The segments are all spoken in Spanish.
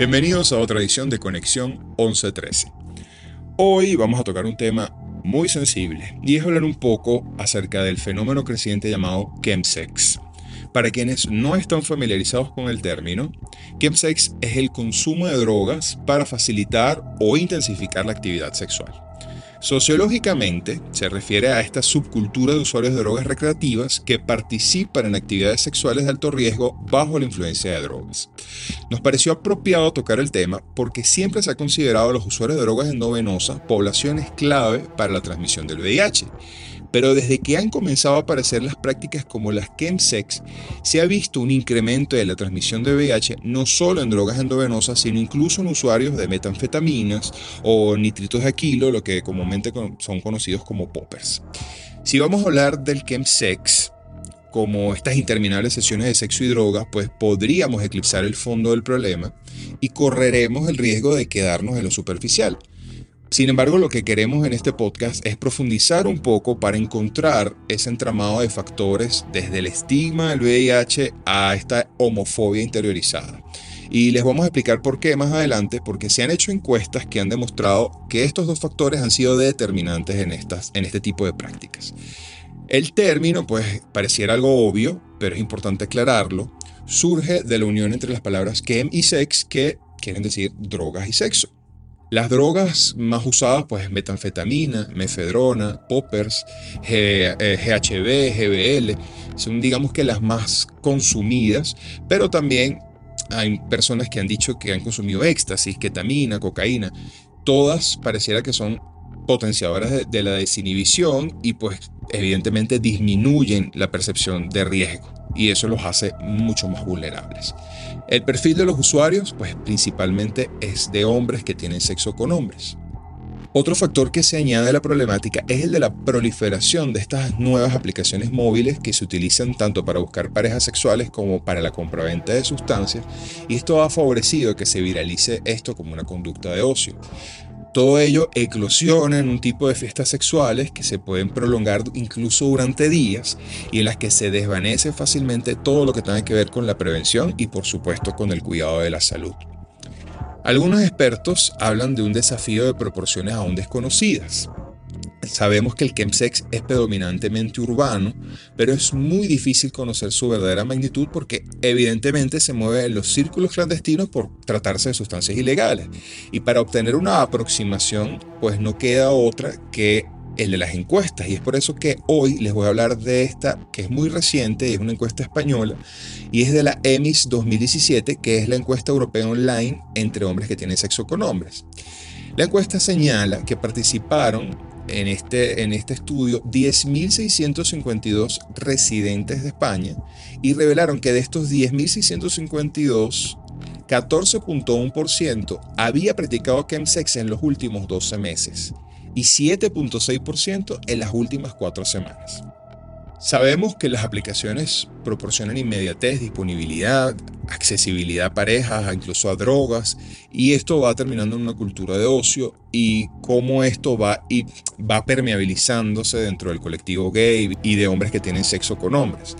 Bienvenidos a otra edición de Conexión 1113. Hoy vamos a tocar un tema muy sensible y es hablar un poco acerca del fenómeno creciente llamado chemsex. Para quienes no están familiarizados con el término, chemsex es el consumo de drogas para facilitar o intensificar la actividad sexual. Sociológicamente, se refiere a esta subcultura de usuarios de drogas recreativas que participan en actividades sexuales de alto riesgo bajo la influencia de drogas. Nos pareció apropiado tocar el tema porque siempre se ha considerado a los usuarios de drogas endovenosas poblaciones clave para la transmisión del VIH. Pero desde que han comenzado a aparecer las prácticas como las chemsex, se ha visto un incremento de la transmisión de VIH no solo en drogas endovenosas, sino incluso en usuarios de metanfetaminas o nitritos de aquilo, lo que comúnmente son conocidos como poppers. Si vamos a hablar del chemsex, como estas interminables sesiones de sexo y drogas, pues podríamos eclipsar el fondo del problema y correremos el riesgo de quedarnos en lo superficial. Sin embargo, lo que queremos en este podcast es profundizar un poco para encontrar ese entramado de factores desde el estigma del VIH a esta homofobia interiorizada. Y les vamos a explicar por qué más adelante, porque se han hecho encuestas que han demostrado que estos dos factores han sido determinantes en, estas, en este tipo de prácticas. El término, pues pareciera algo obvio, pero es importante aclararlo, surge de la unión entre las palabras chem y sex, que quieren decir drogas y sexo. Las drogas más usadas, pues metanfetamina, mefedrona, poppers, GHB, eh, GBL, son digamos que las más consumidas, pero también hay personas que han dicho que han consumido éxtasis, ketamina, cocaína. Todas pareciera que son potenciadoras de, la desinhibición y pues evidentemente disminuyen la percepción de riesgo y eso los hace mucho más vulnerables. El perfil de los usuarios, pues principalmente es de hombres que tienen sexo con hombres. Otro factor que se añade a la problemática es el de la proliferación de estas nuevas aplicaciones móviles que se utilizan tanto para buscar parejas sexuales como para la compraventa de sustancias y esto ha favorecido que se viralice esto como una conducta de ocio. Todo ello eclosiona en un tipo de fiestas sexuales que se pueden prolongar incluso durante días y en las que se desvanece fácilmente todo lo que tenga que ver con la prevención y por supuesto con el cuidado de la salud. Algunos expertos hablan de un desafío de proporciones aún desconocidas. Sabemos que el chemsex es predominantemente urbano, pero es muy difícil conocer su verdadera magnitud porque evidentemente se mueve en los círculos clandestinos por tratarse de sustancias ilegales. Y para obtener una aproximación, pues no queda otra que el de las encuestas. Y es por eso que hoy les voy a hablar de esta, que es muy reciente, es una encuesta española, y es de la EMIS 2017, que es la encuesta europea online entre hombres que tienen sexo con hombres. La encuesta señala que participaron en este, en este estudio 10.652 residentes de España y revelaron que de estos 10.652, 14.1% había practicado chemsex en los últimos 12 meses y 7.6% en las últimas 4 semanas. Sabemos que las aplicaciones proporcionan inmediatez, disponibilidad, accesibilidad a parejas, incluso a drogas, y esto va terminando en una cultura de ocio y cómo esto va, y va permeabilizándose dentro del colectivo gay y de hombres que tienen sexo con hombres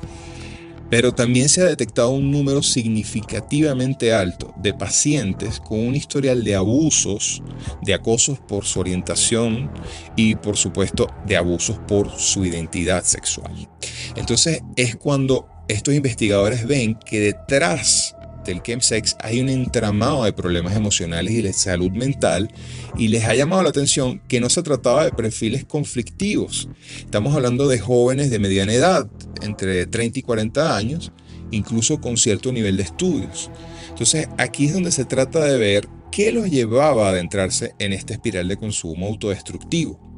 pero también se ha detectado un número significativamente alto de pacientes con un historial de abusos, de acosos por su orientación y por supuesto de abusos por su identidad sexual. Entonces es cuando estos investigadores ven que detrás del chemsex hay un entramado de problemas emocionales y de salud mental y les ha llamado la atención que no se trataba de perfiles conflictivos. Estamos hablando de jóvenes de mediana edad, entre 30 y 40 años, incluso con cierto nivel de estudios. Entonces aquí es donde se trata de ver qué los llevaba a adentrarse en esta espiral de consumo autodestructivo.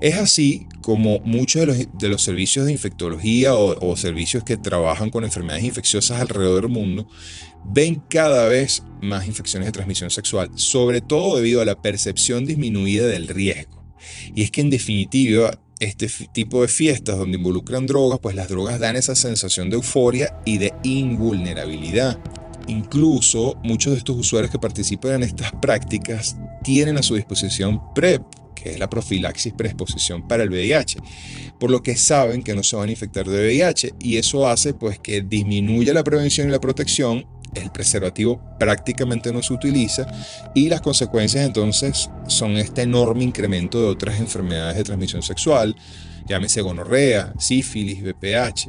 Es así como muchos de los, servicios de infectología o, servicios que trabajan con enfermedades infecciosas alrededor del mundo ven cada vez más infecciones de transmisión sexual, sobre todo debido a la percepción disminuida del riesgo. Y es que en definitiva, este tipo de fiestas donde involucran drogas, pues las drogas dan esa sensación de euforia y de invulnerabilidad. Incluso muchos de estos usuarios que participan en estas prácticas tienen a su disposición PrEP, que es la profilaxis preexposición para el VIH, por lo que saben que no se van a infectar de VIH y eso hace pues que disminuya la prevención y la protección el preservativo prácticamente no se utiliza y las consecuencias entonces son este enorme incremento de otras enfermedades de transmisión sexual, llámese gonorrea, sífilis, VPH.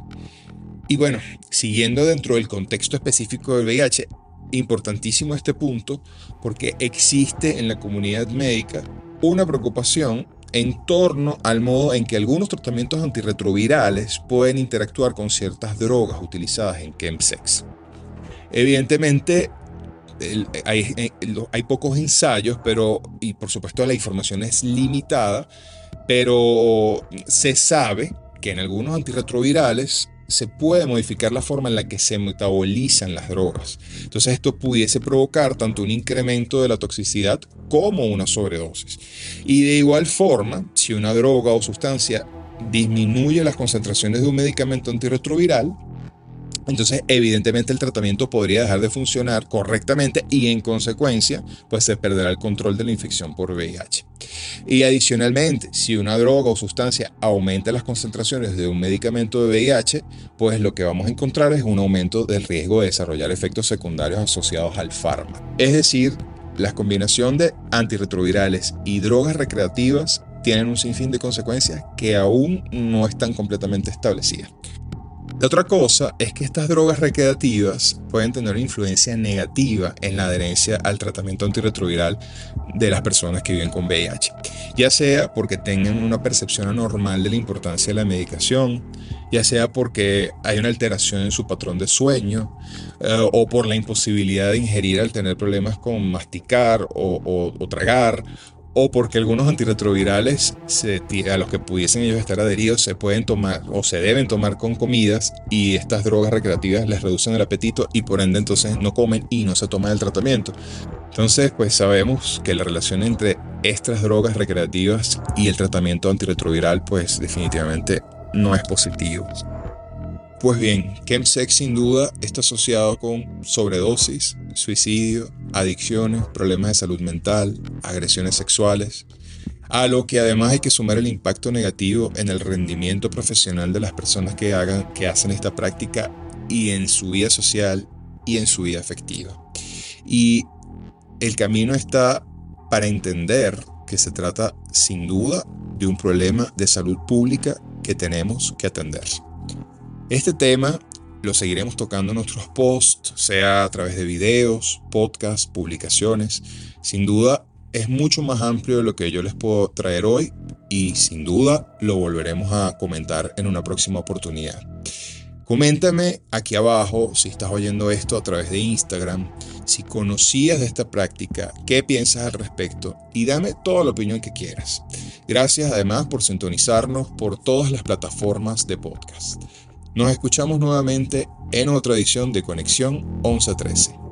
Y bueno, siguiendo dentro del contexto específico del VIH, importantísimo este punto porque existe en la comunidad médica una preocupación en torno al modo en que algunos tratamientos antirretrovirales pueden interactuar con ciertas drogas utilizadas en chemsex. Evidentemente, hay, eh, hay, pocos ensayos, pero, y por supuesto la información es limitada, pero se sabe que en algunos antirretrovirales se puede modificar la forma en la que se metabolizan las drogas. Entonces esto pudiese provocar tanto un incremento de la toxicidad como una sobredosis. Y de igual forma, si una droga o sustancia disminuye las concentraciones de un medicamento antirretroviral, entonces, evidentemente el tratamiento podría dejar de funcionar correctamente y en consecuencia, pues se perderá el control de la infección por VIH. Y adicionalmente, si una droga o sustancia aumenta las concentraciones de un medicamento de VIH, pues lo que vamos a encontrar es un aumento del riesgo de desarrollar efectos secundarios asociados al fármaco. Es decir, la combinación de antirretrovirales y drogas recreativas tienen un sinfín de consecuencias que aún no están completamente establecidas. La otra cosa es que estas drogas recreativas pueden tener una influencia negativa en la adherencia al tratamiento antirretroviral de las personas que viven con VIH, ya sea porque tengan una percepción anormal de la importancia de la medicación, ya sea porque hay una alteración en su patrón de sueño eh, o por la imposibilidad de ingerir al tener problemas con masticar o, o tragar o porque algunos antirretrovirales a los que pudiesen ellos estar adheridos se pueden tomar o se deben tomar con comidas y estas drogas recreativas les reducen el apetito y por ende entonces no comen y no se toman el tratamiento. Entonces pues sabemos que la relación entre estas drogas recreativas y el tratamiento antirretroviral pues definitivamente no es positivo. Pues bien, chemsex sin duda está asociado con sobredosis, suicidio, adicciones, problemas de salud mental, agresiones sexuales, a lo que además hay que sumar el impacto negativo en el rendimiento profesional de las personas que, hagan, que hacen esta práctica y en su vida social y en su vida afectiva. Y el camino está para entender que se trata sin duda de un problema de salud pública que tenemos que atender. Este tema lo seguiremos tocando en nuestros posts, sea a través de videos, podcasts, publicaciones. Sin duda es mucho más amplio de lo que yo les puedo traer hoy y sin duda lo volveremos a comentar en una próxima oportunidad. Coméntame aquí abajo si estás oyendo esto a través de Instagram, si conocías de esta práctica, qué piensas al respecto y dame toda la opinión que quieras. Gracias además por sintonizarnos por todas las plataformas de podcast. Nos escuchamos nuevamente en otra edición de Conexión 1113.